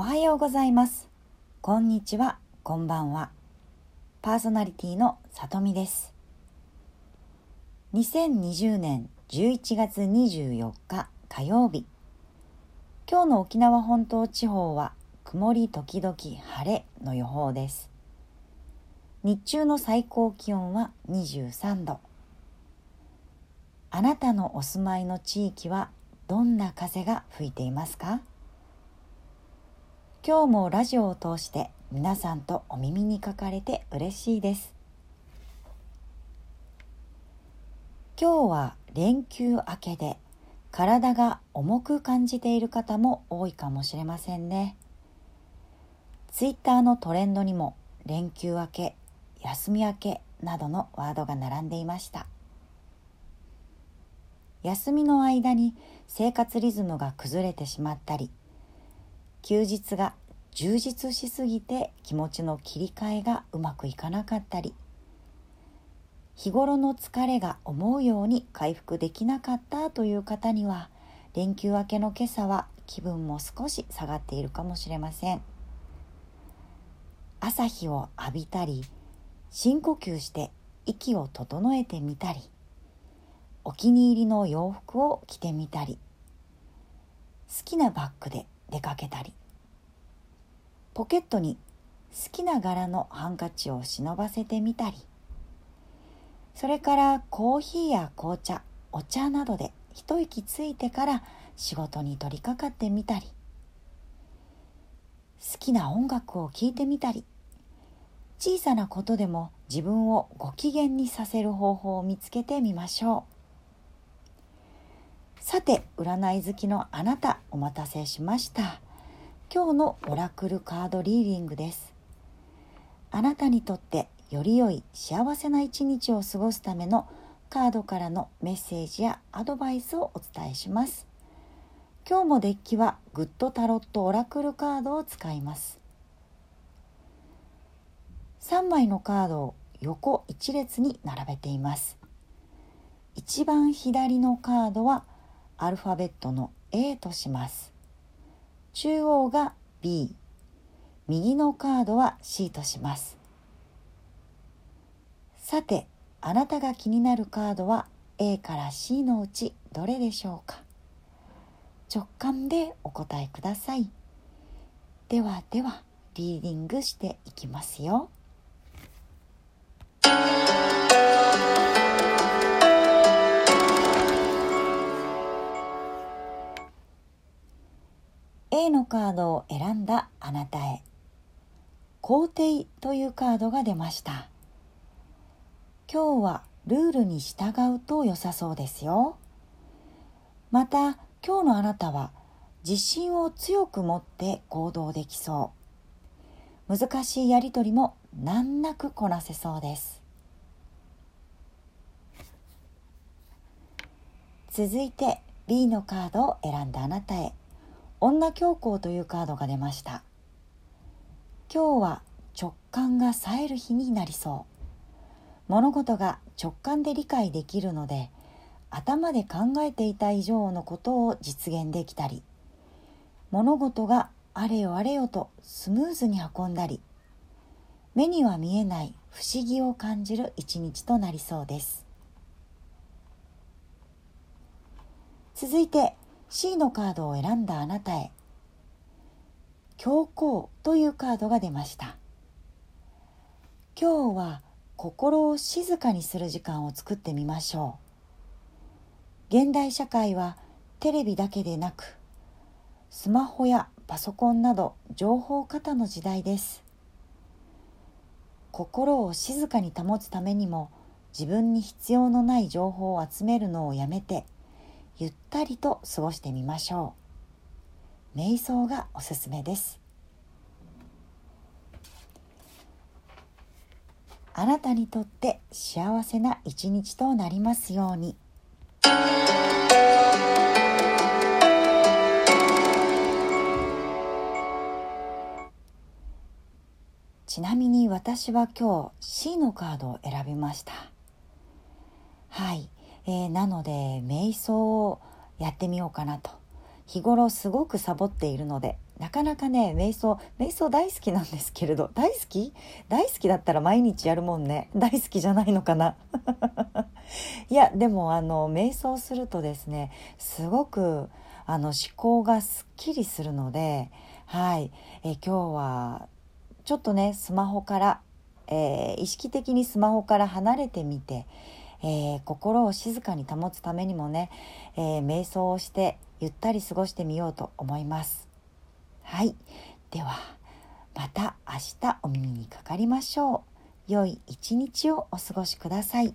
おはようございます。こんにちは。こんばんは。パーソナリティのさとみです。2020年11月24日火曜日今日の沖縄本島地方は曇り時々晴れの予報です。日中の最高気温は23度あなたのお住まいの地域はどんな風が吹いていますか？今日もラジオを通して皆さんとお耳にかかれて嬉しいです。今日は連休明けで体が重く感じている方も多いかもしれませんね。ツイッターのトレンドにも連休明け休み明けなどのワードが並んでいました。休みの間に生活リズムが崩れてしまったり休日が充実しすぎて気持ちの切り替えがうまくいかなかったり日頃の疲れが思うように回復できなかったという方には連休明けの今朝は気分も少し下がっているかもしれません。朝日を浴びたり深呼吸して息を整えてみたりお気に入りの洋服を着てみたり好きなバッグで出かけたり。ポケットに好きな柄のハンカチを忍ばせてみたり。それからコーヒーや紅茶お茶などで一息ついてから仕事に取り掛かってみたり。好きな音楽を聴いてみたり。小さなことでも自分をご機嫌にさせる方法を見つけてみましょう。さて占い好きのあなたお待たせしました。今日のオラクルカードリーディングです。あなたにとってより良い幸せな一日を過ごすためのカードからのメッセージやアドバイスをお伝えします。今日もデッキはグッドタロットオラクルカードを使います。3枚のカードを横一列に並べています。一番左のカードはアルファベットの A とします。中央が B 右のカードは C とします。さてあなたが気になるカードは A から C のうちどれでしょうか？直感でお答えください。ではではリーディングしていきますよ。A のカードを選んだあなたへ。皇帝というカードが出ました。今日はルールに従うと良さそうですよ。また今日のあなたは自信を強く持って行動できそう。難しいやりとりも難なくこなせそうです。続いて B のカードを選んだあなたへ。女教皇というカードが出ました。今日は直感が冴える日になりそう。物事が直感で理解できるので頭で考えていた以上のことを実現できたり物事があれよあれよとスムーズに運んだり目には見えない不思議を感じる一日となりそうです。続いて C のカードを選んだあなたへ教皇というカードが出ました。今日は心を静かにする時間を作ってみましょう。現代社会はテレビだけでなくスマホやパソコンなど情報過多の時代です。心を静かに保つためにも自分に必要のない情報を集めるのをやめてゆったりと過ごしてみましょう。瞑想がおすすめです。あなたにとって幸せな一日となりますように。ちなみに私は今日 C のカードを選びました。はい。えー、なので瞑想をやってみようかなと。日頃すごくサボっているのでなかなかね瞑想瞑想大好きなんですけれど大好き？大好きだったら毎日やるもんね。大好きじゃないのかな。いやでもあの瞑想するとですねすごくあの思考がすっきりするのではい。え今日はちょっとねスマホから、えー、意識的にスマホから離れてみて、えー、心を静かに保つためにもね、えー、瞑想をしてゆったり過ごしてみようと思います。はい。ではまた明日お耳にかかりましょう。良い一日をお過ごしください。